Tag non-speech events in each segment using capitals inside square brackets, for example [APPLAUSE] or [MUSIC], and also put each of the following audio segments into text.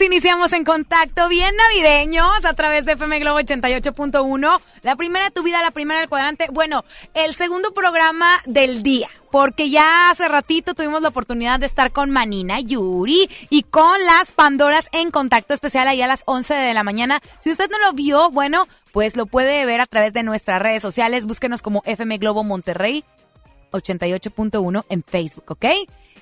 iniciamos en contacto bien navideños a través de FM Globo 88.1. La primera de tu vida, la primera del cuadrante. Bueno, el segundo programa del día. Porque ya hace ratito tuvimos la oportunidad de estar con Manina Yuri y con las Pandoras en contacto especial ahí a las 11 de la mañana. Si usted no lo vio, bueno, pues lo puede ver a través de nuestras redes sociales. Búsquenos como FM Globo Monterrey 88.1 en Facebook, ¿ok?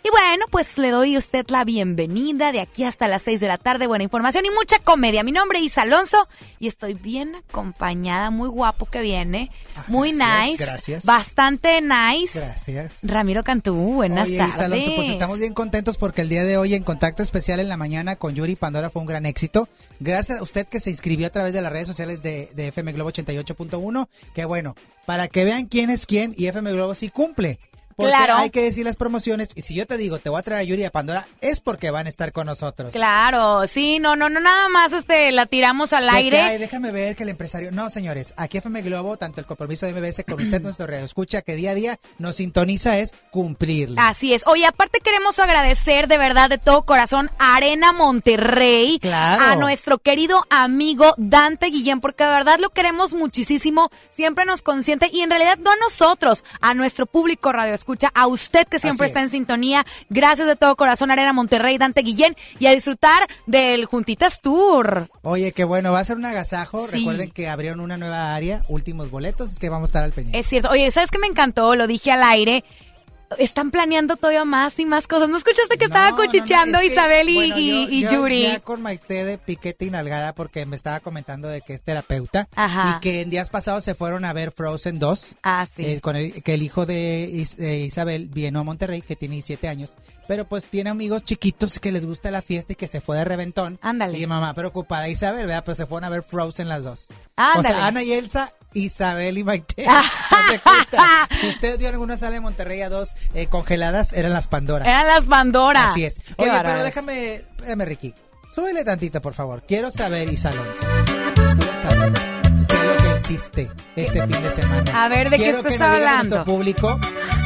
Y bueno, pues le doy a usted la bienvenida de aquí hasta las 6 de la tarde. Buena información y mucha comedia. Mi nombre es Isa Alonso y estoy bien acompañada. Muy guapo que viene. Ah, Muy gracias, nice. gracias. Bastante nice. Gracias. Ramiro Cantú, buenas Oye, tardes. Isa Alonso, pues estamos bien contentos porque el día de hoy en Contacto Especial en la mañana con Yuri Pandora fue un gran éxito. Gracias a usted que se inscribió a través de las redes sociales de, de FM Globo 88.1. Que bueno, para que vean quién es quién y FM Globo sí cumple. Porque Claro. hay que decir las promociones y si yo te digo te voy a traer a Yuri y a Pandora es porque van a estar con nosotros. Claro, sí, no, no, no, nada más este, la tiramos al ¿Qué aire. cae? Déjame ver que el empresario. No, señores, aquí FM Globo, tanto el compromiso de MBS con usted, [CLEARS THROAT] nuestro radio escucha, que día a día nos sintoniza es cumplirle. Así es. Oye, aparte queremos agradecer de verdad de todo corazón a Arena Monterrey, Claro. a nuestro querido amigo Dante Guillén, porque de verdad lo queremos muchísimo, siempre nos consiente y en realidad no a nosotros, a nuestro público radio escucha, a usted que siempre Así está es. en sintonía. Gracias de todo corazón Arena Monterrey, Dante Guillén y a disfrutar del Juntitas Tour. Oye, qué bueno, va a ser un agasajo. Sí. Recuerden que abrieron una nueva área, últimos boletos, es que vamos a estar al pendiente. Es cierto. Oye, ¿sabes qué me encantó? Lo dije al aire. Están planeando todavía más y más cosas. ¿No escuchaste que No, estaba no, no, cuchicheando que, Isabel y, bueno, y- yo- y yo Yuri? Ya con Maite de piquete y nalgada porque me estaba comentando de que es terapeuta Ajá. y que en días pasados se fueron a ver Frozen 2. Ah, sí. eh, con el, que el hijo de, Is- de Isabel vino a Monterrey, que tiene 17 años, pero pues tiene amigos chiquitos que les gusta la fiesta y que se fue de reventón. Ándale. Y mamá preocupada, Isabel, ¿verdad? Pero se fueron a ver Frozen las dos. Ándale. O sea, Ana y Elsa, Isabel y Maite. [LAUGHS] Si usted vio en alguna sala de Monterrey a dos eh, congeladas, eran las Pandora. Eran las Pandora. Así es. Qué Oye, pero déjame, espérame, Ricky. Súbele tantito, por favor. Quiero saber, Isa Alonso. Quiero saber. Sé lo que hiciste este fin de semana. A ver, ¿de qué Quiero estás que hablando? nuestro público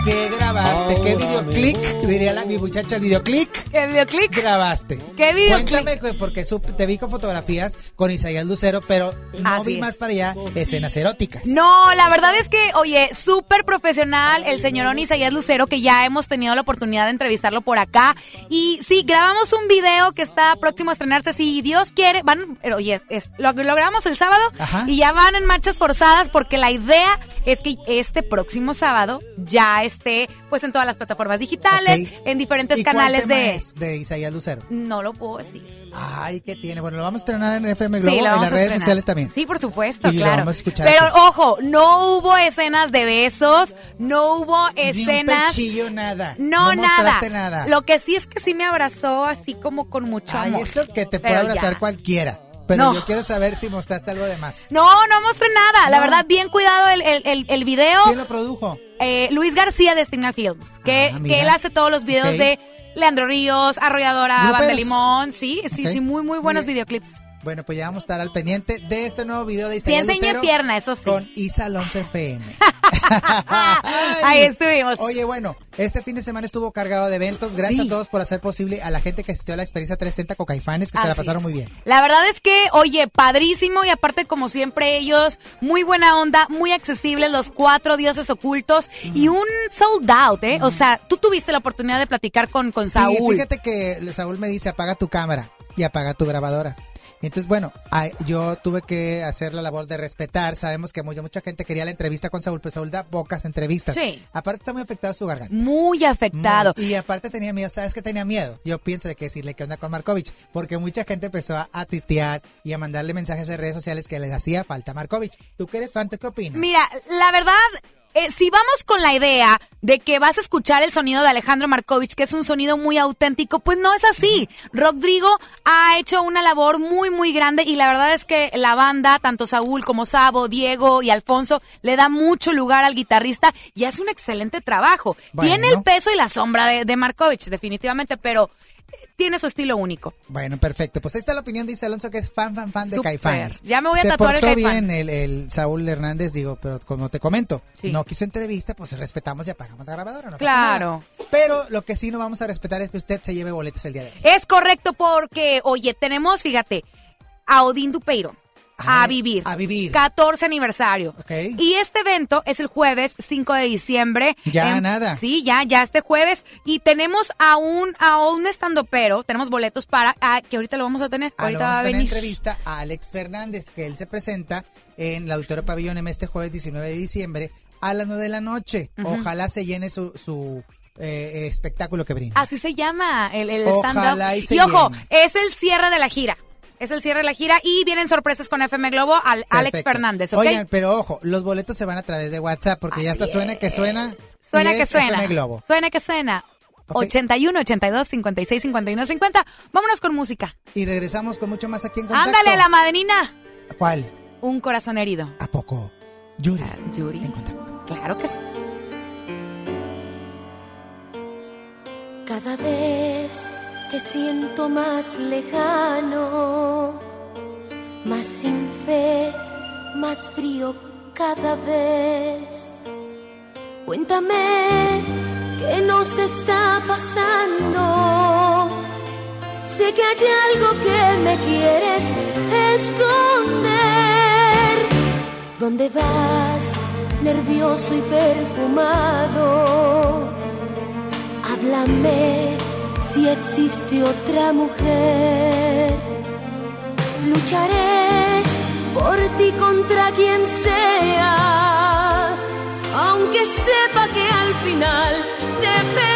qué grabaste, qué videoclip, diría la, mi muchacha, el videoclip ¿Qué videoclip? grabaste. ¿Qué videoclip? Cuéntame, pues, porque te vi con fotografías con Isaías Lucero, pero no Así vi es. más para allá escenas eróticas. No, la verdad es que, oye, súper profesional el señor Isaías Lucero, que ya hemos tenido la oportunidad de entrevistarlo por acá. Y sí, grabamos un video que está próximo a estrenarse, si Dios quiere. Van, pero, oye, es- lo, lo grabamos el sábado Ajá. y ya van en marchas forzadas porque la idea es que este próximo sábado ya esté pues en todas las plataformas digitales, en diferentes ¿Y cuál canales tema de... es de Isaías Lucero? No lo puedo decir. Ay, ¿qué tiene? Bueno, lo vamos a estrenar en FM Globo, Sí, lo en las redes sociales también. Sí, por supuesto, Y lo claro. vamos a escuchar Pero aquí. ojo, no hubo escenas de besos, no hubo Ni un escenas. pechillo, nada. No, nada. mostraste nada. Lo que sí es que sí me abrazó así como con mucho Ay, amor. eso que te puede Pero abrazar ya. cualquiera. Pero No. yo quiero saber si mostraste algo de más. No, no mostré nada. La verdad, bien cuidado el, el, el, el video. ¿Quién lo produjo? Eh, Luis García de Stigma Films, que, Ah, que él hace todos los videos de Leandro Ríos, Arrolladora, Banda Gruperos. Limón. Sí, sí, sí, muy, muy buenos videoclips. Bueno, pues ya vamos a estar al pendiente de este nuevo video de Sí, enseñé Lucero pierna, eso sí. Con Isa Alonso FM. [LAUGHS] Ahí estuvimos. Oye, bueno, este fin de semana estuvo cargado de eventos. Gracias Sí. a todos por hacer posible a la gente que asistió a la experiencia 360 con Caifanes, que se la pasaron es. muy bien. La verdad es que, oye, padrísimo y aparte como siempre ellos, muy buena onda, muy accesibles, los cuatro dioses ocultos y un sold out, ¿eh? O sea, tú tuviste la oportunidad de platicar con, con Sí, Saúl. fíjate que Saúl me dice apaga tu cámara y apaga tu grabadora. Entonces, bueno, yo tuve que hacer la labor de respetar. Sabemos que mucha, mucha gente quería la entrevista con Saúl, pero Saúl da pocas entrevistas. Sí. Aparte está muy afectado su garganta. Muy afectado. Muy. Y aparte tenía miedo, ¿sabes qué tenía miedo? Yo pienso de que decirle qué onda con Markovich, porque mucha gente empezó a, a tuitear y a mandarle mensajes en redes sociales que les hacía falta Markovich. ¿Tú que eres fan, ¿tú qué opinas? Mira, la verdad, eh, si vamos con la idea de que vas a escuchar el sonido de Alejandro Markovich, que es un sonido muy auténtico, pues no es así. Rodrigo ha hecho una labor muy, muy grande y la verdad es que la banda, tanto Saúl como Sabo, Diego y Alfonso, le da mucho lugar al guitarrista y hace un excelente trabajo. Bueno. Tiene el peso y la sombra de, de Markovich, definitivamente, pero tiene su estilo único. Bueno, perfecto. Pues ahí está la opinión de Isa Alonso, que es fan, fan, fan de. Caifanes. Ya me voy a Se tatuar el portó Caifán. bien el, el Saúl Hernández, digo, pero como te comento, Sí. no quiso entrevista, pues respetamos y apagamos la grabadora. No Claro. Pero lo que sí no vamos a respetar es que usted se lleve boletos el día de hoy. Es correcto porque, oye, tenemos, fíjate, a Odín Dupeiro. A vivir. a vivir. 14 aniversario. Ok. Y este evento es el jueves 5 de diciembre. Ya, nada. Sí, ya, ya este jueves. Y tenemos a un, a un estandopero. Tenemos boletos para, ah, que ahorita lo vamos a tener. Ah, ahorita vamos va a venir. entrevista a Alex Fernández, que él se presenta en el Auditorio Pabellón M este jueves 19 de diciembre a las 9 de la noche. Ojalá se llene su, su eh, espectáculo que brinda. Así se llama el, el stand-up. y ojo, llene. es el cierre de la gira. Es el cierre de la gira y vienen sorpresas con FM Globo al Alex. Fernández. Oigan, pero ojo, los boletos se van a través de WhatsApp porque ya está suena que suena. Suena y que es suena. FM Globo. Suena que suena. Ok. 81, 82, 56, 51, 50. Vámonos con música. Y regresamos con mucho más aquí en contacto. Ándale, la madenina. ¿Cuál? Un corazón herido. ¿A poco? Yuri. Yuri. En contacto. Claro que sí. Cada vez te siento más lejano, más sin fe, más frío cada vez. Cuéntame qué nos está pasando. Sé que hay algo que me quieres esconder. ¿Dónde vas, nervioso y perfumado? Háblame si existe otra mujer. Lucharé por ti contra quien sea, aunque sepa que al final te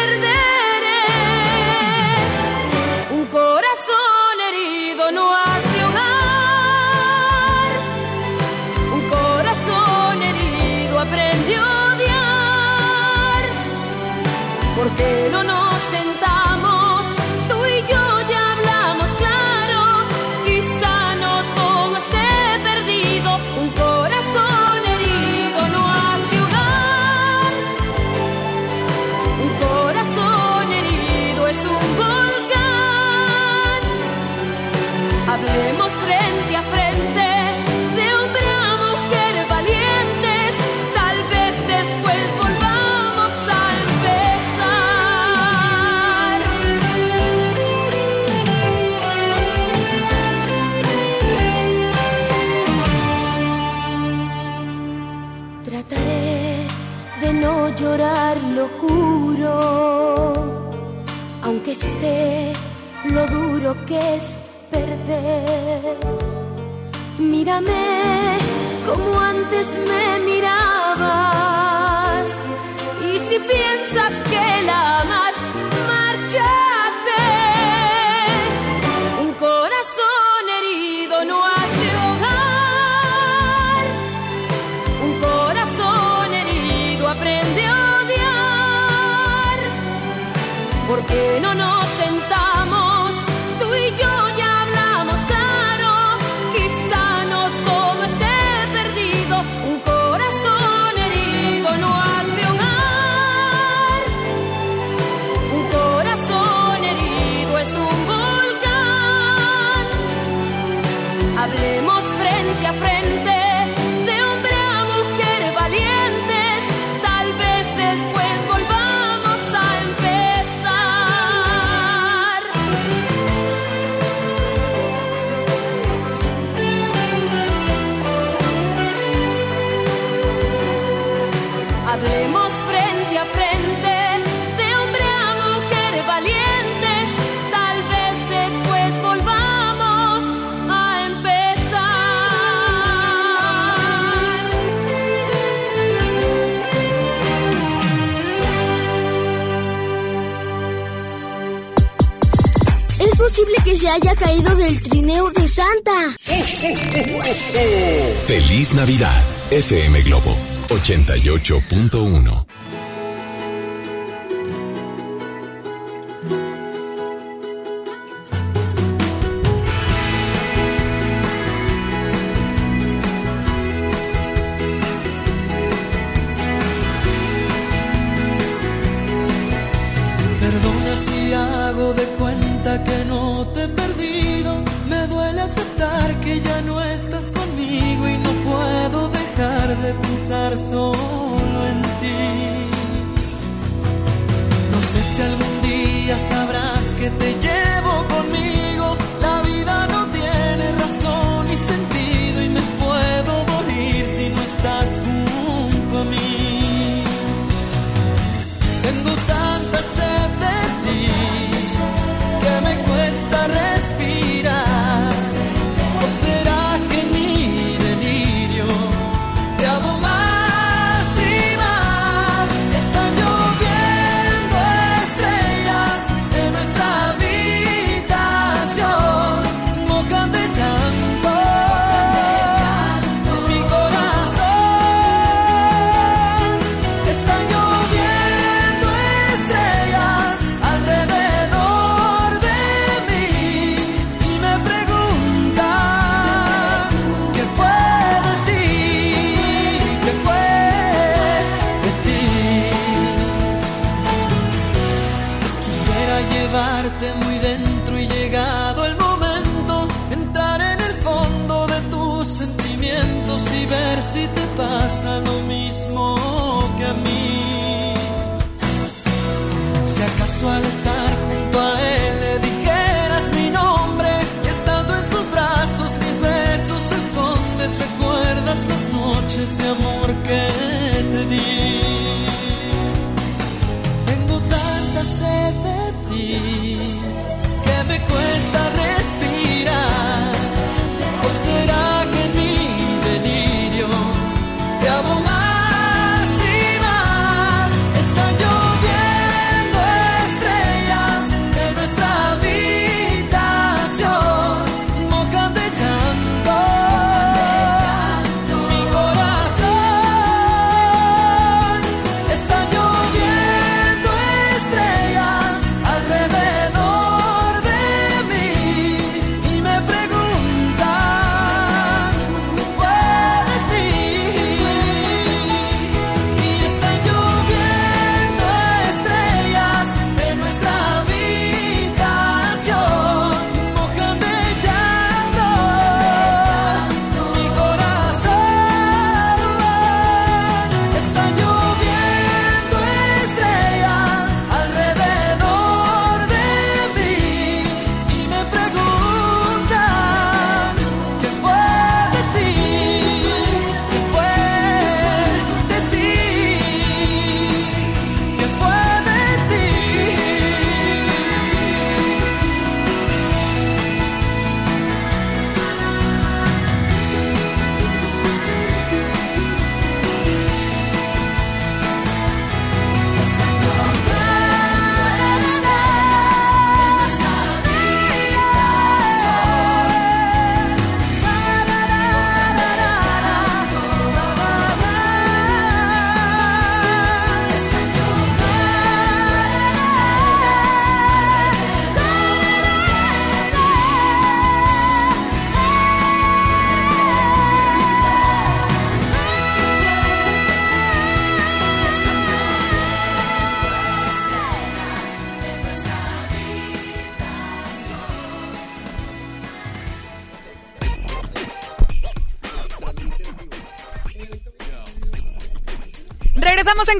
sé lo duro que es perder. Mírame como antes me mirabas, y si piensas que la se haya caído del trineo de Santa. Feliz Navidad, FM Globo 88.1.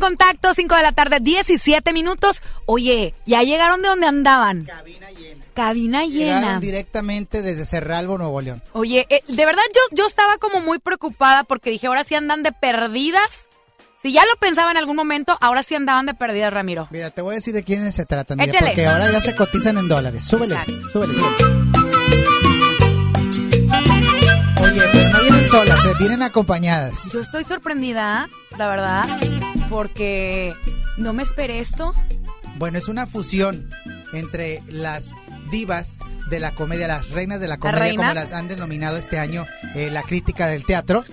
contacto, 5 de la tarde, 17 minutos. Oye, ya llegaron de donde andaban. Cabina llena. Cabina llena. Llegaron directamente desde Cerralbo, Nuevo León. Oye, eh, de verdad yo, yo estaba como muy preocupada porque dije, ahora sí andan de perdidas. Si ya lo pensaba en algún momento, ahora sí andaban de perdidas, Ramiro. Mira, te voy a decir de quiénes se tratan. mira, Échale. porque ahora ya se cotizan en dólares. Súbele, súbele, súbele. Oye, pero no vienen solas, eh, vienen acompañadas. Yo estoy sorprendida, la verdad, porque no me esperé esto. Bueno, es una fusión entre las divas de la comedia, las reinas de la comedia, como las han denominado este año eh, la crítica del teatro.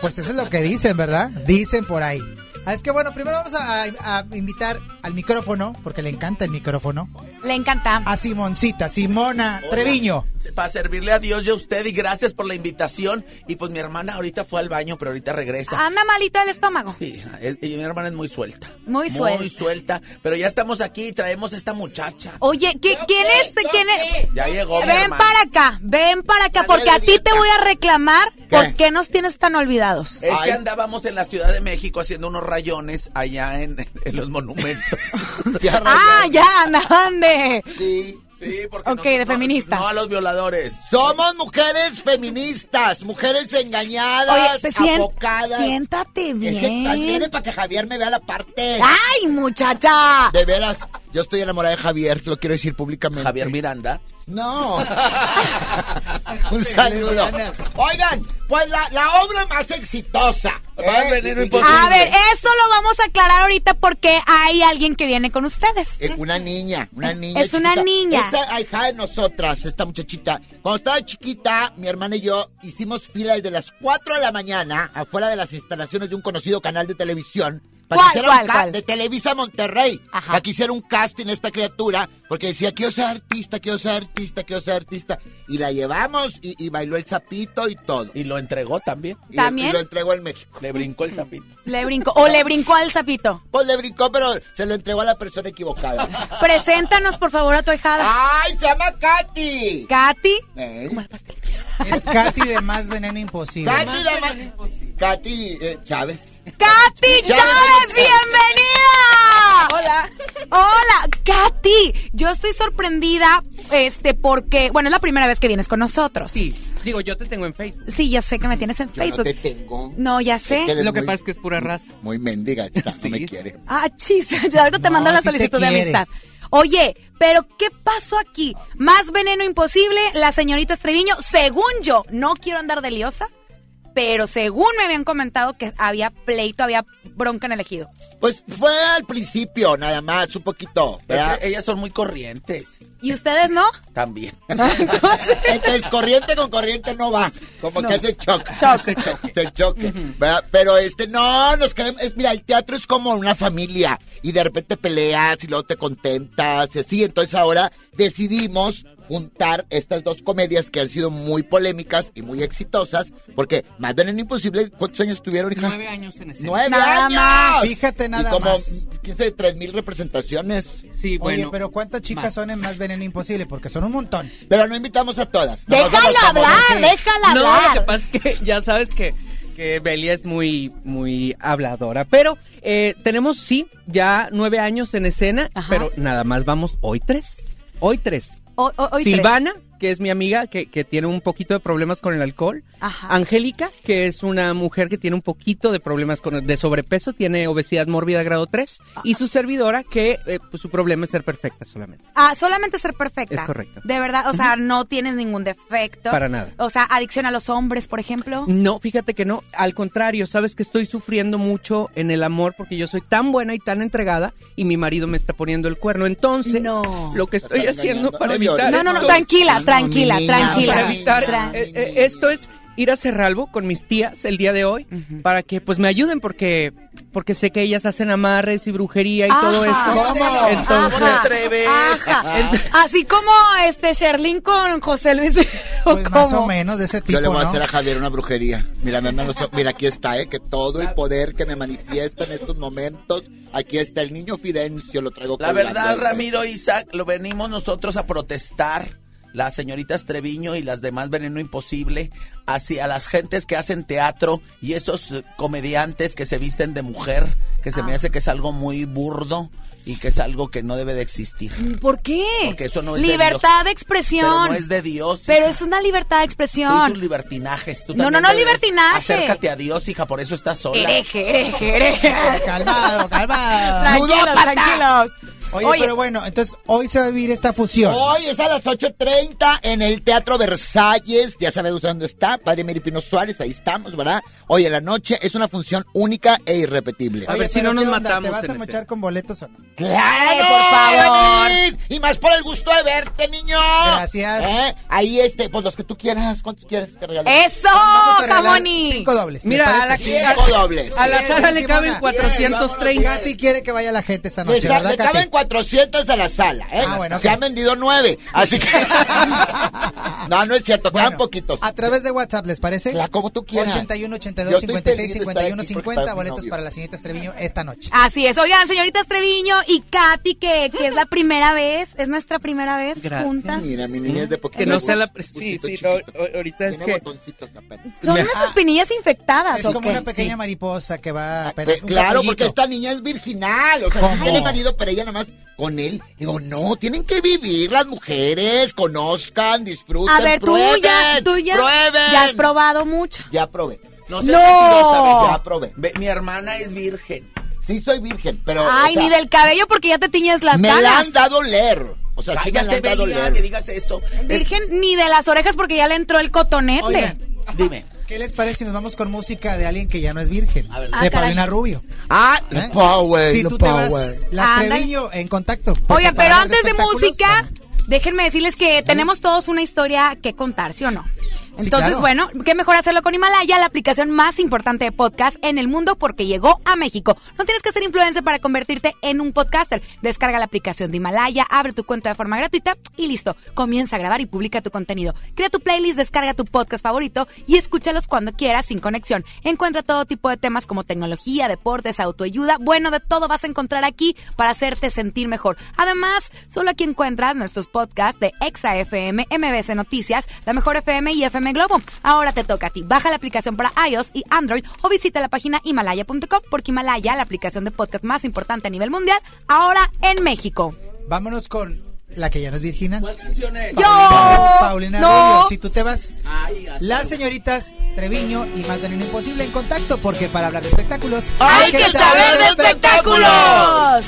Pues eso es lo que dicen, ¿verdad? Dicen por ahí. Ah, es que bueno, primero vamos a, a- a invitar al micrófono, porque le encanta el micrófono, Le encanta. a Simoncita, Simona Treviño. Para servirle a Dios y a usted y gracias por la invitación. Y pues mi hermana ahorita fue al baño, pero ahorita regresa. Anda malito el estómago. Sí, es- y mi hermana es muy suelta. Muy suelta. Muy suelta. Pero ya estamos aquí y traemos esta muchacha. Oye, ¿qué- ¿quién es? ¿Quién es? Ya llegó mi Ven hermana. para acá, ven para acá, porque a ti te voy a reclamar por qué nos tienes tan olvidados. Es que andábamos en la Ciudad de México haciendo unos rayones allá en, en los monumentos. [LAUGHS] Ah, ya, andaban de... Sí. Sí, porque Ok, de feminista. No a los violadores. Somos mujeres feministas, mujeres engañadas, Oye, pues, sien- abocadas. siéntate Es que bien. viene para que Javier me vea la parte. ¡Ay, muchacha! De veras, yo estoy enamorada de Javier, lo quiero decir públicamente. Javier Miranda. No. [LAUGHS] Un saludo. Oigan, pues la, la obra más exitosa. Va a ¿eh? imposible. A ver, eso lo vamos a aclarar ahorita porque hay alguien que viene con ustedes. Eh, una niña, una niña. Es una niña. Esa hija de nosotras, esta muchachita. Cuando estaba chiquita, mi hermana y yo hicimos fila desde las 4 de la mañana afuera de las instalaciones de un conocido canal de televisión Para ¿Cuál, que hiciera un cuál? De Televisa Monterrey. Ajá. Para que hiciera un casting esta criatura. Porque decía, quiero ser artista, quiero ser artista, quiero ser artista. Y la llevamos y, y bailó el sapito y todo. Y lo entregó también. Y- ¿También? Y lo entregó en México. Le brincó el sapito. [LAUGHS] Le brincó, o le brincó al sapito. Pues le brincó, pero se lo entregó a la persona equivocada. [LAUGHS] Preséntanos, por favor, a tu hijada. ¡Ay, se llama Katy! Katy. Eh, Es Katy de Más Veneno Imposible. Katy, dama- Katy eh, Chávez. Katy Chávez, bienvenida. Hola. Hola, Katy. Yo estoy sorprendida, este, porque, bueno, es la primera vez que vienes con nosotros. Sí, digo, yo te tengo en Facebook. Sí, ya sé que me tienes en Yo no Facebook. te tengo. No, ya Es que sé. eres Lo que muy- pasa es que es pura raza. Muy mendiga esta, no me quiere. Ah, chis, [LAUGHS] ya ahorita te No, mando la te solicitud de amistad. Oye, pero ¿qué pasó aquí? Más veneno imposible, la señorita Estreviño, según yo, no quiero andar de liosa, pero según me habían comentado que había pleito, había bronca en el ejido. Pues fue al principio, nada más, un poquito. Es ¿verdad? que ellas son muy corrientes. ¿Y ustedes no? También. [LAUGHS] Entonces, corriente con corriente no va. Como que hace choque. [LAUGHS] Choque. Se choque. ¿verdad? Pero este, no, nos queremos. es- mira, el teatro es como una familia. Y de repente peleas y luego te contentas y así. Entonces ahora decidimos juntar estas dos comedias que han sido muy polémicas y muy exitosas. Porque más bien imposible. ¿Cuántos años tuvieron, hija? Nueve años en escena. ¡Nueve Nada años! más. Fíjate nada y como, más. 15, tres mil representaciones. Sí, bueno. Oye, pero ¿cuántas chicas más. son en Más Veneno Imposible? Porque son un montón. Pero no invitamos a todas. Nomás Déjala hablar, mover- déjala No, lo hablar. que pasa es que ya sabes que, que Belia es muy, muy habladora. Pero eh, tenemos, sí, ya nueve años en escena, Ajá. pero nada más vamos hoy tres. Hoy tres. Hoy tres. Que es mi amiga, que, que tiene un poquito de problemas con el alcohol. Ajá. Angélica, que es una mujer que tiene un poquito de problemas con de sobrepeso, tiene obesidad mórbida grado 3. Y su servidora, que eh, pues, su problema es ser perfecta solamente. Ah, solamente ser perfecta. Es correcto. De verdad, o sea, no tienes ningún defecto. Para nada. O sea, adicción a los hombres, por ejemplo. No, fíjate que no. Al contrario, sabes que estoy sufriendo mucho en el amor porque yo soy tan buena y tan entregada y mi marido me está poniendo el cuerno. Entonces, No. lo que estoy haciendo engañando. para No evitar. No, no, no, esto- tranquila, tranquila, tranquila. para evitar eh, eh, esto es ir a Cerralbo con mis tías el día de hoy para que pues me ayuden porque porque sé que ellas hacen amarres y brujería y todo eso. ¿Cómo? Entonces, Ajá. ¿Cómo te atreves? Ajá. Así como este Sherlyn con José Luis. ¿o Pues más o menos de ese tipo, Yo le voy a hacer a Javier una brujería. Mira, me- mira, aquí está, ¿eh? Que todo el poder que me manifiesta en estos momentos, aquí está el niño Fidencio, lo traigo La verdad. Ramiro Isaac, lo venimos nosotros a protestar. Las señoritas Treviño y las demás Veneno Imposible hacia las gentes que hacen teatro y esos eh, comediantes que se visten de mujer, que se me hace que es algo muy burdo y que es algo que no debe de existir. ¿Por qué? Porque eso no es de Libertad Dios. de expresión. Pero no es de Dios. Pero es una libertad de Tú y expresión. tus libertinajes. Tú No, no, no, libertinaje. Acércate a Dios, hija, por eso estás sola. Hereje, hereje, hereje. [LAUGHS] Calmado, calmado. Tranquilos, tranquilos. Oye, Oye. pero bueno, entonces hoy se va a vivir esta fusión. Hoy es a las 8.30 en el Teatro Versalles. Ya sabes dónde está, Padre Meripino Suárez, ahí estamos, ¿verdad? Hoy en la noche es una función única e irrepetible. A ver si no nos matamos ¿Te vas en a ese. mochar con boletos o no? ¡Claro! por favor. Y más por el gusto de verte, niño. Gracias. ¿Eh? Ahí este, pues los que tú quieras, ¿cuántos quieres que regale? ¡Eso, Jamoni! Cinco dobles. ¿te Mira, a la, a- Cinco dobles. a la sala le caben Bien, 430. Katy quiere que vaya la gente esta Le, noche, sa- ¿verdad, le Katy? caben 400 a la sala, ¿eh? Ah, bueno, Se han vendido nueve, así que... [LAUGHS] no, no es cierto, quedan Bueno, poquitos. A través de WhatsApp, ¿les parece? La, como tú quieras. 81 Yo 82 estoy 56 feliz de estar 51 aquí porque 50 está mi boletos para la señorita Treviño esta noche. Así es. Oigan, señoritas Treviño y Katy, que, que es la [LAUGHS] primera vez, es nuestra primera vez Gracias. juntas. Mira, mi niña es de poquito. Que no sea la... Sí, sí, no, ahorita es que... Son Me- unas espinillas infectadas, Es ¿o como qué? una pequeña Sí. mariposa que va apenas Pues, un claro, porque esta niña es virginal. O sea, tiene marido, pero ella nada más con él. Digo, no, tienen que vivir las mujeres, conozcan, disfruten, A ver, tú prueben, ya, tú ya, prueben. ya has probado mucho. Ya probé. No No. mentirosa, ve, Ya probé. ve, Mi hermana es virgen. Sí soy virgen, pero... Ay, o sea, ni del cabello porque ya te tiñes las Me la canas. han dado leer. O sea, sí me la han dado leer. que digas eso. Es- Virgen ni de las orejas porque ya le entró el cotonete. Oigan, Dime. ¿Qué les parece si nos vamos con música de alguien que ya no es virgen? A ver. Ah, de caray. Paulina Rubio. Ah, ¿eh? power, Si tú te power. vas, las. Treviño en contacto. para pero antes de música, déjenme decirles que tenemos todos una historia que contar, ¿sí o no? Sí, Entonces, claro. bueno, qué mejor hacerlo con Himalaya, la aplicación más importante de podcast en el mundo porque llegó a México. No tienes que ser influencer para convertirte en un podcaster. Descarga la aplicación de Himalaya, abre tu cuenta de forma gratuita y listo. Comienza a grabar y publica tu contenido. Crea tu playlist, descarga tu podcast favorito y escúchalos cuando quieras sin conexión. Encuentra todo tipo de temas como tecnología, deportes, autoayuda. Bueno, de todo vas a encontrar aquí para hacerte sentir mejor. Además, solo aquí encuentras nuestros podcasts de Exa FM, MBC Noticias, La Mejor FM y FM Globo. Ahora te toca a ti. Baja la aplicación para iOS y Android o visita la página himalaya.com porque Himalaya, la aplicación de podcast más importante a nivel mundial, ahora en México. Vámonos con la que ya no es Virginia. ¿Cuál canción es? ¡Yo! Paulina ¡No! Rubio, si tú te vas. Ay, Las señoritas Treviño y Magdalena Imposible en contacto porque para hablar de espectáculos ¡Hay que saber de espectáculos!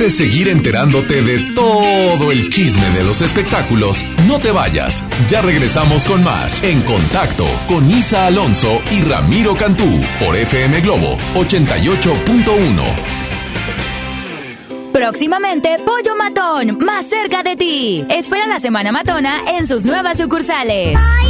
Quieres seguir enterándote de todo el chisme de los espectáculos, no te vayas. Ya regresamos con más En Contacto con Isa Alonso y Ramiro Cantú por FM Globo 88.1. Próximamente, Pollo Matón, más cerca de ti. Espera la Semana Matona en sus nuevas sucursales. Pollo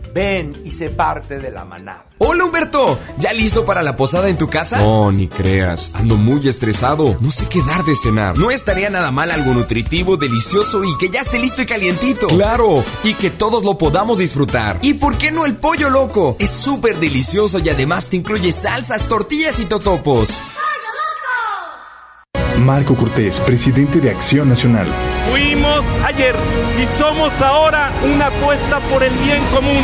Ven y sé parte de la manada. Hola Humberto, ¿ya listo para la posada en tu casa? No, ni creas, ando muy estresado, no sé qué dar de cenar. No estaría nada mal algo nutritivo, delicioso y que ya esté listo y calientito. Claro, y que todos lo podamos disfrutar. ¿Y por qué no el pollo loco? Es súper delicioso y además te incluye salsas, tortillas y totopos. Marco Cortés, presidente de Acción Nacional. Ayer y somos ahora una apuesta por el bien común.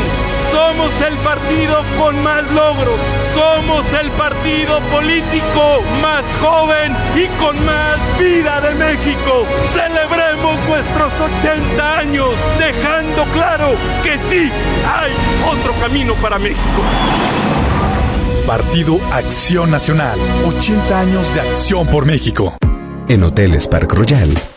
Somos el partido con más logros. Somos el partido político más joven y con más vida de México. Celebremos nuestros 80 años, dejando claro que sí hay otro camino para México. Partido Acción Nacional. 80 años de acción por México. En Hoteles Park Royal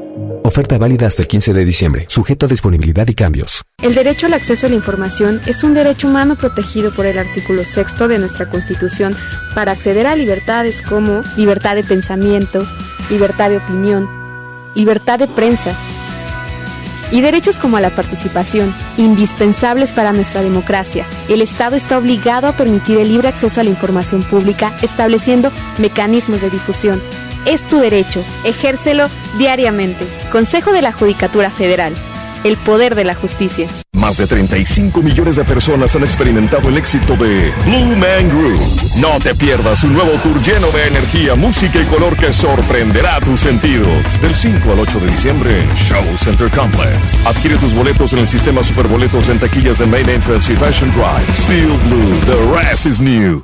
Oferta válida hasta el 15 de diciembre, sujeto a disponibilidad y cambios. El derecho al acceso a la información es un derecho humano protegido por el artículo sexto de nuestra Constitución para acceder a libertades como libertad de pensamiento, libertad de opinión, libertad de prensa y derechos como a la participación, indispensables para nuestra democracia. El Estado está obligado a permitir el libre acceso a la información pública, estableciendo mecanismos de difusión. Es tu derecho, ejércelo diariamente. Consejo de la Judicatura Federal. El poder de la justicia. Más de 35 millones de personas han experimentado el éxito de Blue Man Group. No te pierdas un nuevo tour lleno de energía, música y color que sorprenderá tus sentidos. Del 5 al 8 de diciembre en Show Center Complex. Adquiere tus boletos en el sistema Superboletos en taquillas de Main Entrance y Fashion Drive. Steel Blue, the rest is new.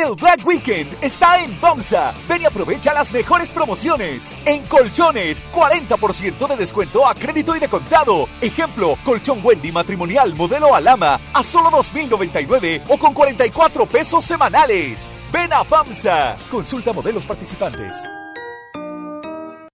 El Black Weekend está en FAMSA. Ven y aprovecha las mejores promociones. En colchones, 40% de descuento a crédito y de contado. Ejemplo, colchón Wendy matrimonial modelo Alama a solo 2.099 o con 44 pesos semanales. Ven a FAMSA. Consulta modelos participantes.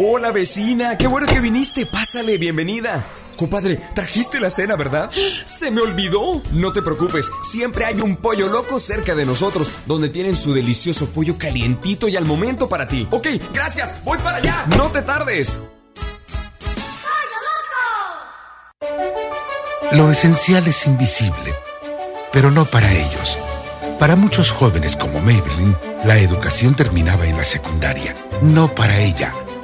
Hola vecina, qué bueno que viniste. Pásale, bienvenida. Compadre, trajiste la cena, ¿verdad? Se me olvidó. No te preocupes, siempre hay un pollo loco cerca de nosotros, donde tienen su delicioso pollo calientito y al momento para ti. Ok, gracias, voy para allá. No te tardes. Lo esencial es invisible, pero no para ellos. Para muchos jóvenes como Maybelline, la educación terminaba en la secundaria. No para ella.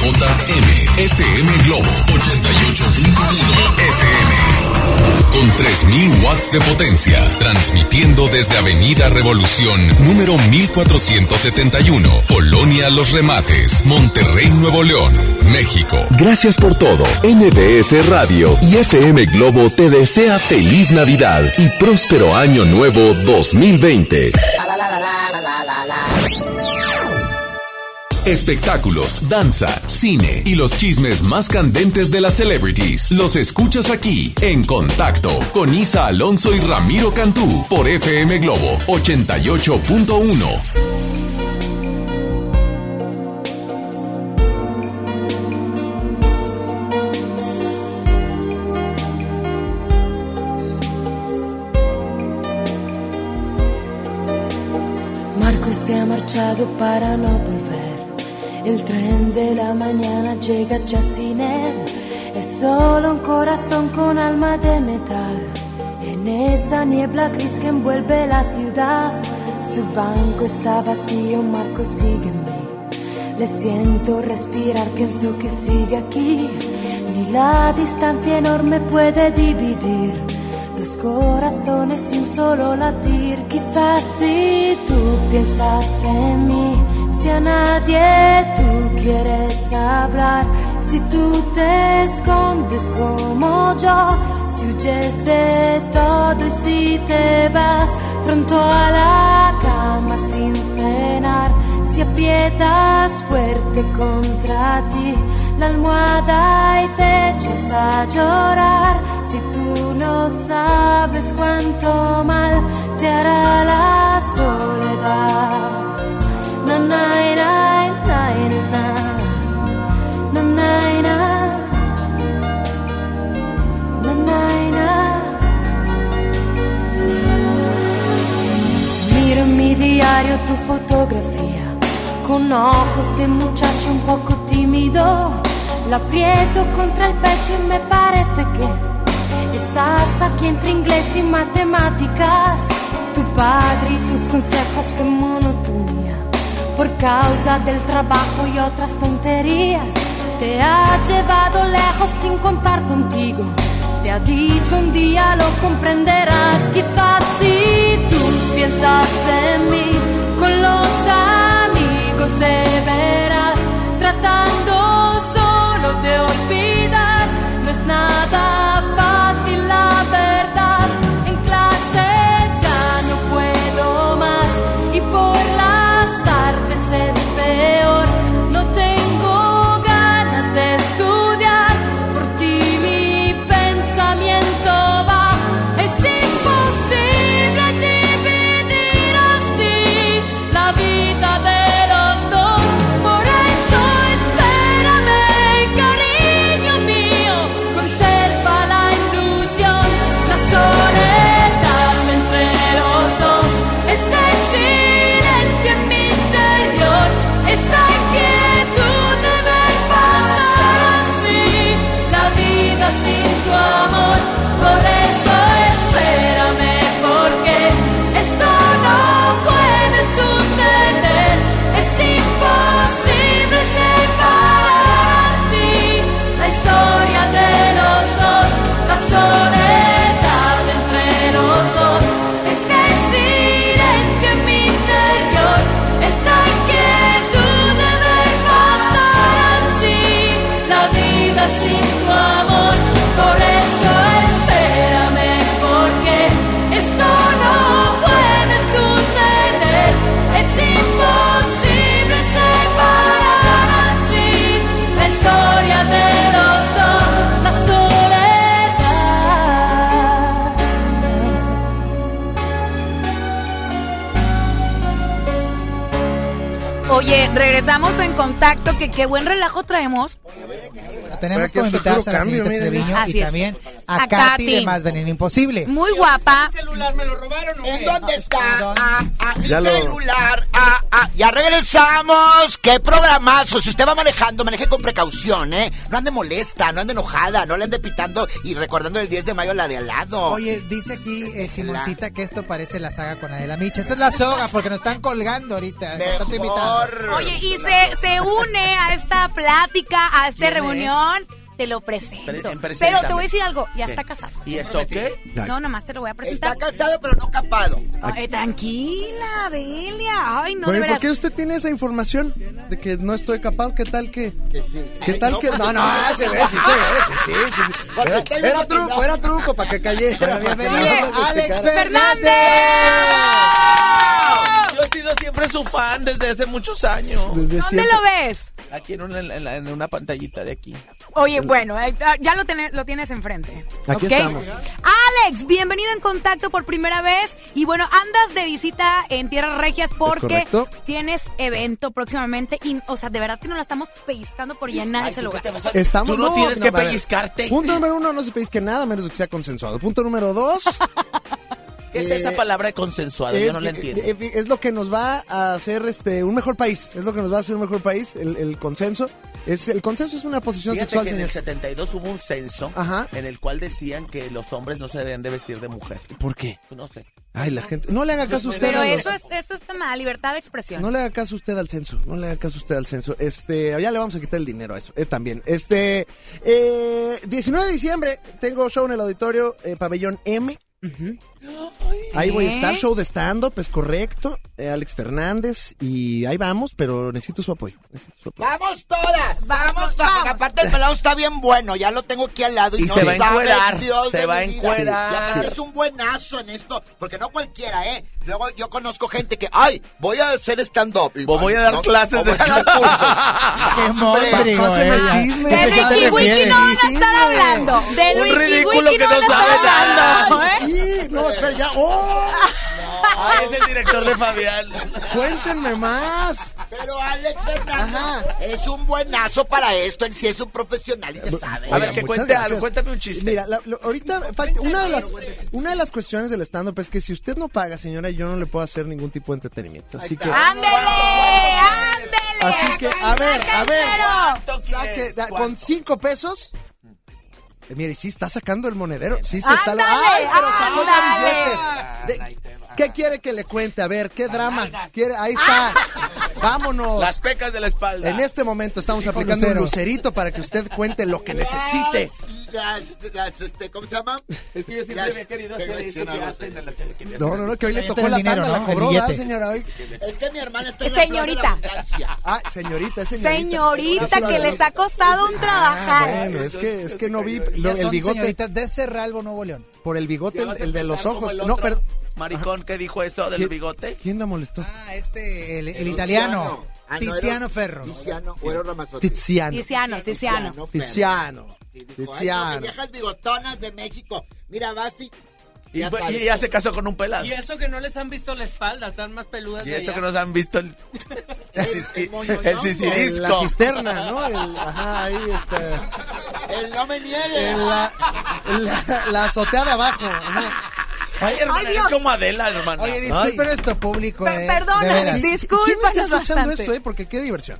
XHJM FM Globo 88.1 FM. Con 3000 watts de potencia, transmitiendo desde Avenida Revolución, número 1471, Colonia Los Remates, Monterrey, Nuevo León, México. Gracias por todo. MBS Radio y FM Globo te desea feliz Navidad y próspero año nuevo 2020. Espectáculos, danza, cine y los chismes más candentes de las celebrities los escuchas aquí en Contacto con Isa Alonso y Ramiro Cantú por FM Globo 88.1. Marco se ha marchado para no volver. El tren de la mañana llega ya sin él. Es solo un corazón con alma de metal. En esa niebla gris que envuelve la ciudad. Su banco está vacío, Marco mí. Le siento respirar, pienso que sigue aquí. Ni la distancia enorme puede dividir dos corazones y un solo latir. Quizás si tú piensas en mí, si a nadie tú quieres hablar, si tú te escondes como yo, si huyes de todo y si te vas pronto a la cama sin cenar, si aprietas fuerte contra ti la almohada y te echas a llorar, si tú no sabes cuánto mal te hará la soledad. Diario tu fotografía con ojos de muchacho un poco tímido. La aprieto contra el pecho y me parece que estás aquí entre inglés y matemáticas. Tu padre y sus consejos, que monotonía. Por causa del trabajo y otras tonterías, te ha llevado lejos sin contar contigo. Te ha dicho un día lo comprenderás. Quizás si tú piensas en mí con los amigos de veras, tratando solo de olvidar, no es nada regresamos en contacto, que qué buen relajo traemos. Tenemos como invitadas a la señorita Treviño Así y es. también a, A Katy Katy. de Más Veneno Imposible. Muy guapa. celular me lo robaron ¿En dónde está? Ah, ah, mi Ya lo- celular. Ah, ah, ya regresamos. ¿Qué programazo? Si usted va manejando, maneje con precaución, ¿eh? No ande molesta, no ande enojada, no le ande pitando y recordando el 10 de mayo la de al lado. Oye, dice aquí eh, Simoncita que esto parece la saga con Adela Micha. Esta es la soga porque nos están colgando ahorita. invitando. Oye, y se, se une a esta plática, a esta reunión. Te lo presento. Pre- Pero te voy a decir algo, ya ¿Qué? está casado. ¿Y eso qué? No, nomás te lo voy a presentar. Está casado, pero no capado. Ay, tranquila, Delia. Ay, no, Bueno, de ¿y ¿por qué usted tiene esa información de que no estoy capaz? ¿Qué tal que? ¿Qué tal que? No, no, pues, se ve, sí, se ve, sí, sí, sí, sí. Era, era truco, era truco para que cayera. bienvenido, Alex Yo he sido siempre su fan desde hace muchos años. ¿Dónde lo ves? Aquí en una, en la- en una pantallita de aquí. Oye, bueno, ya lo, lo tienes enfrente. Aquí ¿ok? estamos. Alex, bienvenido en contacto por primera vez. Y bueno, andas de visita en Tierras Regias porque tienes evento próximamente. Y, o sea, de verdad que nos la estamos pellizcando por llenar ese lugar. Estamos, Tú no tienes que pellizcarte. Punto número uno, no se pellizque nada, a menos de que sea consensuado. Punto número dos. [LAUGHS] ¿Qué es eh, esa palabra de consensuado? Yo no la entiendo. eh, eh, es lo que nos va a hacer este un mejor país. Es lo que nos va a hacer un mejor país, el, el consenso. Es, el consenso es una posición Fíjate sexual, que en el 72 hubo un censo Ajá. en el cual decían que los hombres no se debían de vestir de mujer. ¿Por qué? No sé. Ay, la gente. No le haga caso a usted. Pero a los- eso, es, eso está mal, libertad de expresión. No le haga caso usted al censo, no le haga caso usted al censo. Este, ya le vamos a quitar el dinero a eso, eh, también. Este, eh, 19 de diciembre tengo show en el auditorio eh, Pabellón M. Ahí voy a estar, ¿Eh? show de stand-up, es correcto. eh, Alex Fernández, y ahí vamos, pero necesito su apoyo. necesito su apoyo. Vamos todas, vamos todas, porque aparte el pelado está bien bueno, ya lo tengo aquí al lado y, Y no se va a sabe encuerar, Dios se de va a encuerar. Aparte es un buenazo en esto, porque no cualquiera, ¿eh? Luego yo conozco gente que, ay, voy a hacer stand-up. y, voy a dar no, clases o de a cursos. [LAUGHS] Qué eh. chisme. De ¿qué Ricky Wiki no van a estar hablando. De Un Ricky ridículo Wiki que no no van a sabe estar nada. hablando, ¿eh? Sí, no, espera, ya. ¡Oh! Ay, es el director de Fabián. Cuéntenme más. Pero Alex Fernández es un buenazo para esto, él sí es un profesional y te sabe. A ver, que cuente gracias. algo, cuéntame un chiste. Mira, la- ahorita una de las una de las cuestiones del stand up es que si usted no paga, señora, yo no le puedo hacer ningún tipo de entretenimiento. Así que ¡Ándele! ¡Ándele! así que a ver, a ver, ¿Cuánto saque- da- con cinco pesos Mire, sí está sacando el monedero. Sí se está. ¡Ay, pero sacó billetes! De- ¿Qué quiere que le cuente? A ver, ¿qué drama? ¿Quiere? Ahí está. [LAUGHS] Vámonos. Las pecas de la espalda. En este momento estamos aplicando un lucerito para que usted cuente lo que necesite. Las, las, este, ¿Cómo se llama? Es que yo siempre Ya había sé, querido hacer esto que una hacen en la tele. quería No, no, no, que hoy le tocó la el dinero, tanda, la ¿no? El cobró, ¿verdad, billete. señora? Hoy. Es que mi hermana está en la de la Señorita. abundancia. Ah, señorita, señorita. Señorita, que les ha costado un trabajar. Ah, Bueno, es que, es que no vi el bigote. de Cerralbo, Nuevo León. Por el bigote, el, el de los ojos. el No, pero. Maricón que dijo eso del ¿Quién- bigote. ¿Quién la molestó? Ah, este, el, el italiano. Ah, no, era- Tiziano Ferro. Tiziano, o era Ramazotti. Tiziano. Tiziano, Tiziano. Ferro. Tiziano. Sí, dijo, "Ay, no, Tiziano. viejas bigotonas de México. Mira, vas y... Y, Ya y ya se casó con un pelado. Y eso que no les han visto la espalda, están más peludas Y de eso allá. que nos han visto el, [LAUGHS] el, cis- moñonongo. el La cisterna, ¿no? El- ajá, ahí está. El no me niegue. En la, la, la azotea de abajo. ajá. Ay, hermana, Ay, Dios. es como Adela, hermana. Oye, disculpe nuestro público. Per- eh, perdona, veras. ¿Quién está escuchando bastante. esto, eh? Porque qué diversión.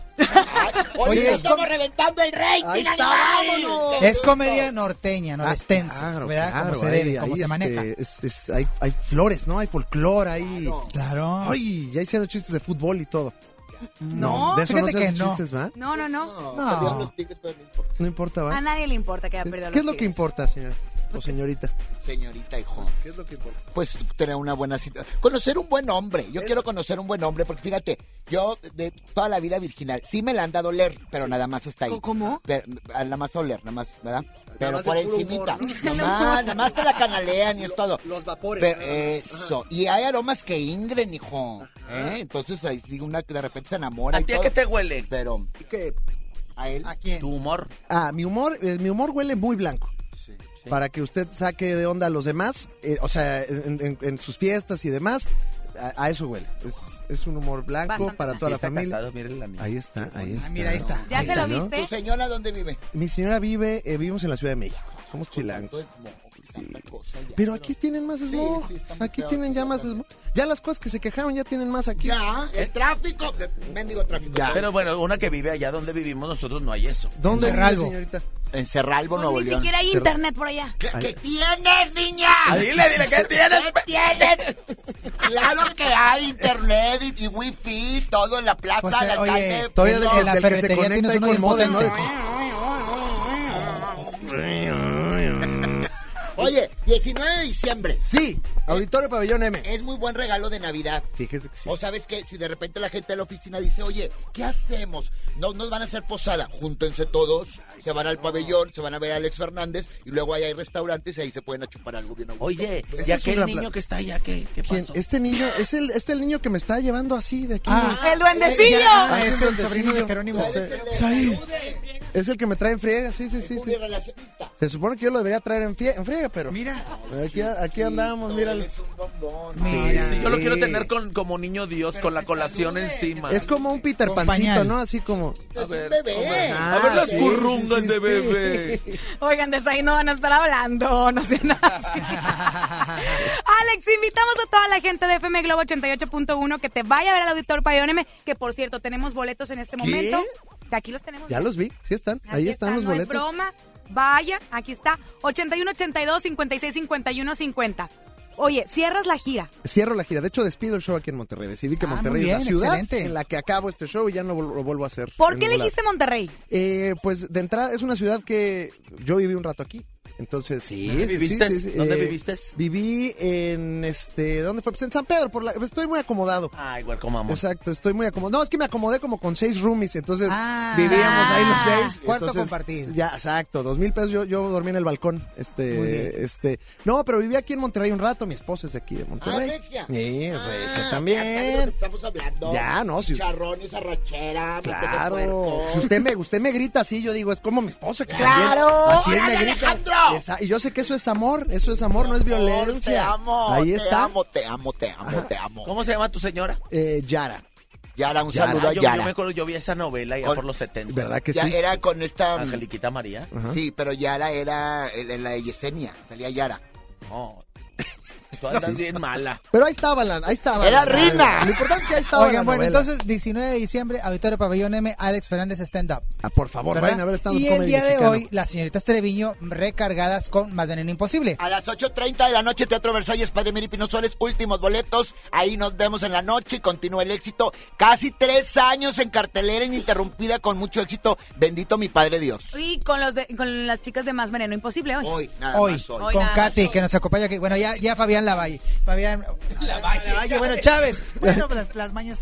Oye, Oye, es estamos como- reventando el rating, Ahí está, vámonos. Es comedia norteña, norestense, Ah, claro, ¿verdad? claro, como se ahí- debe, como ahí, se este, maneja. es- es- hay, hay flores, ¿no? Hay folclore, hay... Claro. Ay, ya hicieron chistes de fútbol y todo. No, de eso no fíjate se que no. chistes, ¿va? No, no, no. No. Los tigres, pero no importa. No importa, A ¿va? nadie le importa que haya perdido ¿Qué los es lo que Tigres. importa, señora? O señorita. Señorita, hijo. ¿Qué es lo que importa? Pues tener una buena cita. Conocer un buen hombre. Yo quiero conocer un buen hombre porque fíjate, yo de toda la vida virginal, sí me la han dado a oler, pero nada más hasta ahí. ¿Cómo? Pero, nada más oler, nada más, ¿verdad? Pero por encimita. humor, ¿no? Nada más, [LAUGHS] nada más te la canalean y es todo. Los vapores. Pero eso. Y hay aromas que ingren, hijo. ¿eh? Entonces ahí sí, una que de repente se enamora. ¿A ti a qué te huele? Pero ¿Qué? a él. ¿A quién? Tu humor. Ah, mi humor, eh, mi humor huele muy blanco. Para que usted saque de onda a los demás, eh, o sea, en, en- en sus fiestas y demás, a, a eso huele. Es, es un humor blanco Bastante. para toda Sí, la está familia. casado, la. Ahí está, ahí está. mira, ahí está. ¿Ya Ahí se está, lo ¿no? viste? ¿Tu señora dónde vive? Mi señora vive, eh, vivimos en la Ciudad de México. Somos chilangos. Pero aquí tienen más smog. sí, aquí tienen ya ya, más smog. Ya las cosas que se quejaban ya tienen más aquí. Ya, el tráfico. Mendigo tráfico. Pero bueno, una que vive allá donde vivimos nosotros no hay eso. ¿Dónde En vive, Cerralbo. señorita? En Cerralbo, Pues Nuevo ni León. siquiera hay internet por allá. ¿Qué, qué tienes, niña? Ah, dile, dile, ¿qué tienes? ¿Qué tienes? [LAUGHS] Claro que hay internet y, y wifi, todo en la plaza, eh, alcalde. oye, Todavía en del, la del ferretería tienes uno bien modem, ¿no? De-. [LAUGHS] Oye, 19 de diciembre. Sí, Auditorio Pabellón M. Es muy buen regalo de Navidad. Fíjese que sí. O sabes que si de repente la gente de la oficina dice, oye, ¿qué hacemos? No nos van a hacer posada. Júntense todos, se van al pabellón, se van a ver a Alex Fernández y luego ahí hay restaurantes y ahí se pueden a chupar algo bien a gusto. Oye, ¿y es aquel niño plan. que está allá qué, qué ¿Quién? pasó? Este niño, es el, este el niño que me está llevando así de aquí. Ah, ¡El duendecillo! Ah, es el sobrino de. Jerónimo. Ese- sí. Es el que me trae en friega, sí, sí, sí. sí. Se supone que yo lo debería traer en, fie- en friega, pero Mira. Aquí, aquí andamos, míralo. Es un bombón. Mira. Sí, yo lo quiero tener con, como niño Dios, con la colación encima. Es como un Peter Pancito. ¿no? Así como... Es un bebé. Ah, a ver las sí, currungas sí, sí, de bebé. [LAUGHS] Oigan, de ahí no van a estar hablando, no sean así. [LAUGHS] Alex, invitamos a toda la gente de FM Globo 88.1 que te vaya a ver al Auditor M, que por cierto, tenemos boletos en este momento. Aquí los tenemos. Ya los vi, sí están, ahí están los no boletos. es broma. Vaya, aquí está. 81 82 56 51 50. Oye, cierras la gira. Cierro la gira, de hecho despido el show aquí en Monterrey. Decidí que Ah, Monterrey es la ciudad excelente. en la que acabo este show y ya no lo vuelvo a hacer. ¿Por qué elegiste Monterrey? Eh, pues de entrada es una ciudad que yo viví un rato aquí. Entonces, sí. ¿Dónde sí, viviste? sí, sí, sí, ¿Dónde eh, viviste? Viví en este, ¿dónde fue? Pues en San Pedro, por la, estoy muy acomodado. Ay, güey, como amor. Exacto, estoy muy acomodado. No, es que me acomodé como con seis roomies, entonces Ah. vivíamos ahí los seis. Cuarto entonces, compartido. Ya, exacto, dos mil pesos yo, yo dormí en el balcón. Muy bien. Este, este, no, pero viví aquí en Monterrey un rato, mi esposa es de aquí de Monterrey. Ah, regia. Sí, regia Ah, lo también. Estamos hablando. Ya, no, si- Chicharrón, esa rachera, mate de Claro, si usted me, usted me grita así, yo digo, es como mi esposa que Claro. también, así él me ¡Órale, grita. Alejandro! Esa- y yo sé que eso es amor, eso es amor, no es violencia. Te amo, Ahí te está. amo, te amo, te amo, te amo. ¿Cómo se llama tu señora? Eh, Yara. Yara, un Yara. saludo a yo, Yara. yo me acuerdo, yo vi esa novela ya Con- por los 70. ¿Verdad que Ya sí? era con esta... Angeliquita María. Sí, pero Yara era la de Yesenia, salía Yara. No. Tú andas bien mala. [LAUGHS] Pero ahí estaba la, ahí estaba. Era la- Rina. Lo importante es que ahí estaba Oigan, la bueno, novela. entonces 19 de diciembre, Auditorio Pabellón M, Alex Fernández Stand Up. Ah, por favor, ¿verdad? vayan a ver stand Y el día de hoy, las señoritas Treviño recargadas con Más Veneno Imposible. A las 8.30 de la noche, Teatro Versalles, Padre Miri Pinosoles, últimos boletos. Ahí nos vemos en la noche y continúa el éxito. Casi tres años en cartelera ininterrumpida con mucho éxito. Bendito mi Padre Dios. Y con, los de- con las chicas de Más Veneno Imposible hoy. Hoy, nada Hoy, más hoy. Hoy con nada Katy, más hoy. que nos acompaña aquí. Bueno, ya, ya Fabián Lavalle. Fabián Lavalle. bueno, Chávez. Bueno, pues las, las mañas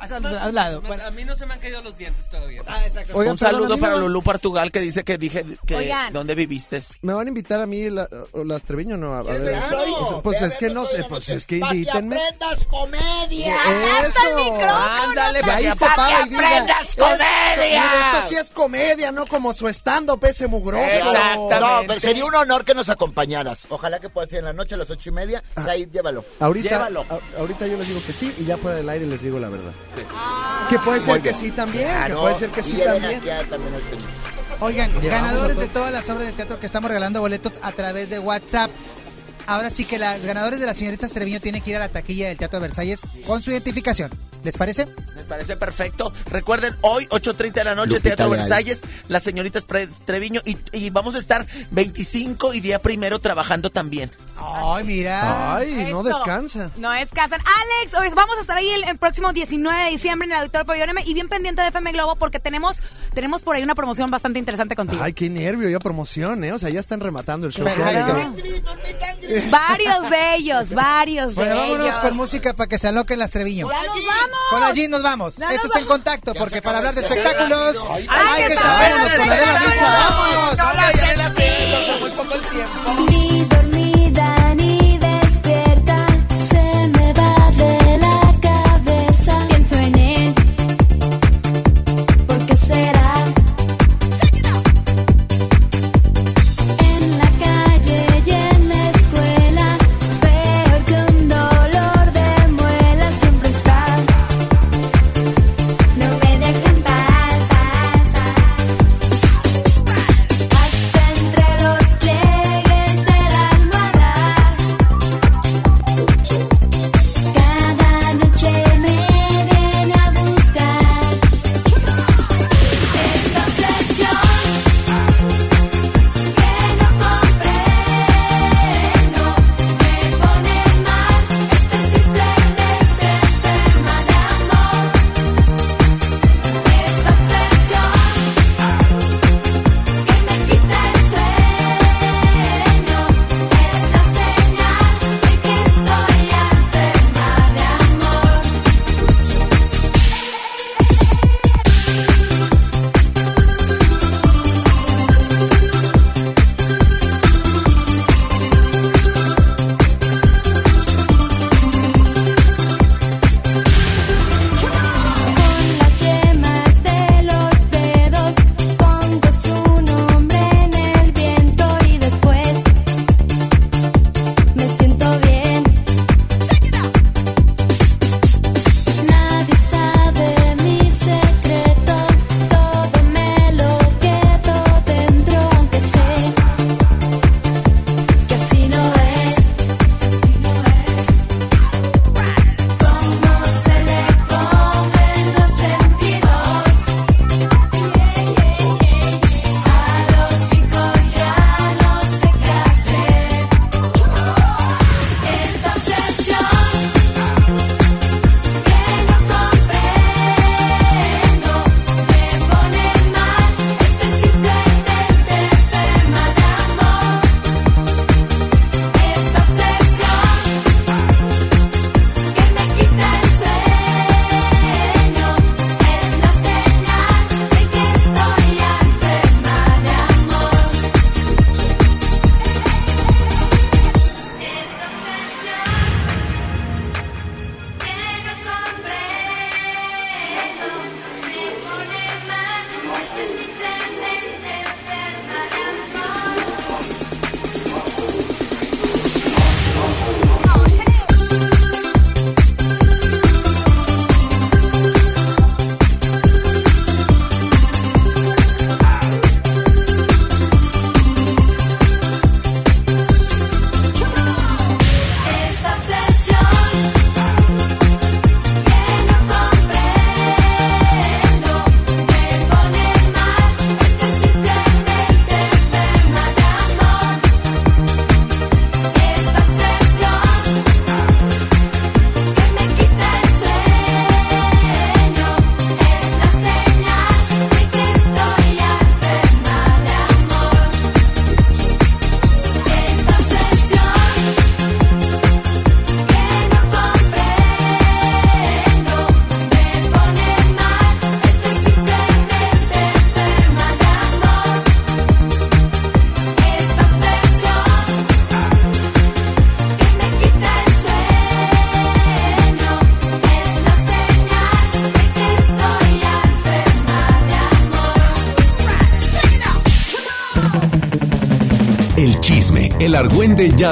hasta los- al lado. Bueno, A mí no se me han caído los dientes todavía. ah, exacto. Oigan, Un saludo para Lulú Portugal que dice que dije que Oigan. dónde viviste. ¿Me van a invitar a mí la- las Treviño no? A, a ver, Claro, pues es que no sé, la pues es que invítenme. aprendas comedia. Eso. Ándale, para ahí que se aprendas para y diga, aprendas "Esto- comedia". Esto sí es comedia, no como su stand-up ese mugroso. Exactamente. No, pero sería un honor que nos acompañaras. Ojalá que pueda ser en la noche a las ocho y media. Ah. Ahí llévalo. Ahorita, Llévalo. a- ahorita yo les digo que sí y ya fuera del aire les digo la verdad. Que puede ser que sí también, Claro, que puede ser que sí también. Oigan, Llevamos ganadores de todas las obras de teatro que estamos regalando boletos a través de WhatsApp. Ahora sí que las ganadores de las señoritas Treviño tienen que ir a la taquilla del Teatro Versalles con su identificación. ¿Les parece? Me parece perfecto. Recuerden, hoy 8.30 de la noche, Lupita Teatro Leal. Versalles, las señoritas Treviño y, y vamos a estar 25 y día primero trabajando también. Ay, mira. Ay, no descansa. No descansan. Alex, hoy vamos a estar ahí el, el próximo 19 de diciembre en el Auditorio Pabellón M y bien pendiente de FM Globo porque tenemos, tenemos por ahí una promoción bastante interesante contigo. Ay, qué nervio, ya promoción, ¿eh? O sea, ya están rematando el show. Claro. Varios de ellos, varios Bueno, de vámonos ellos. con música para que se aloquen las Treviño. ¡Ya nos vamos! Con allí nos vamos. Ya Esto nos es en vamos. contacto, porque para hablar de este espectáculos rápido. hay que sabernos con Adela Micha. ¡Vámonos!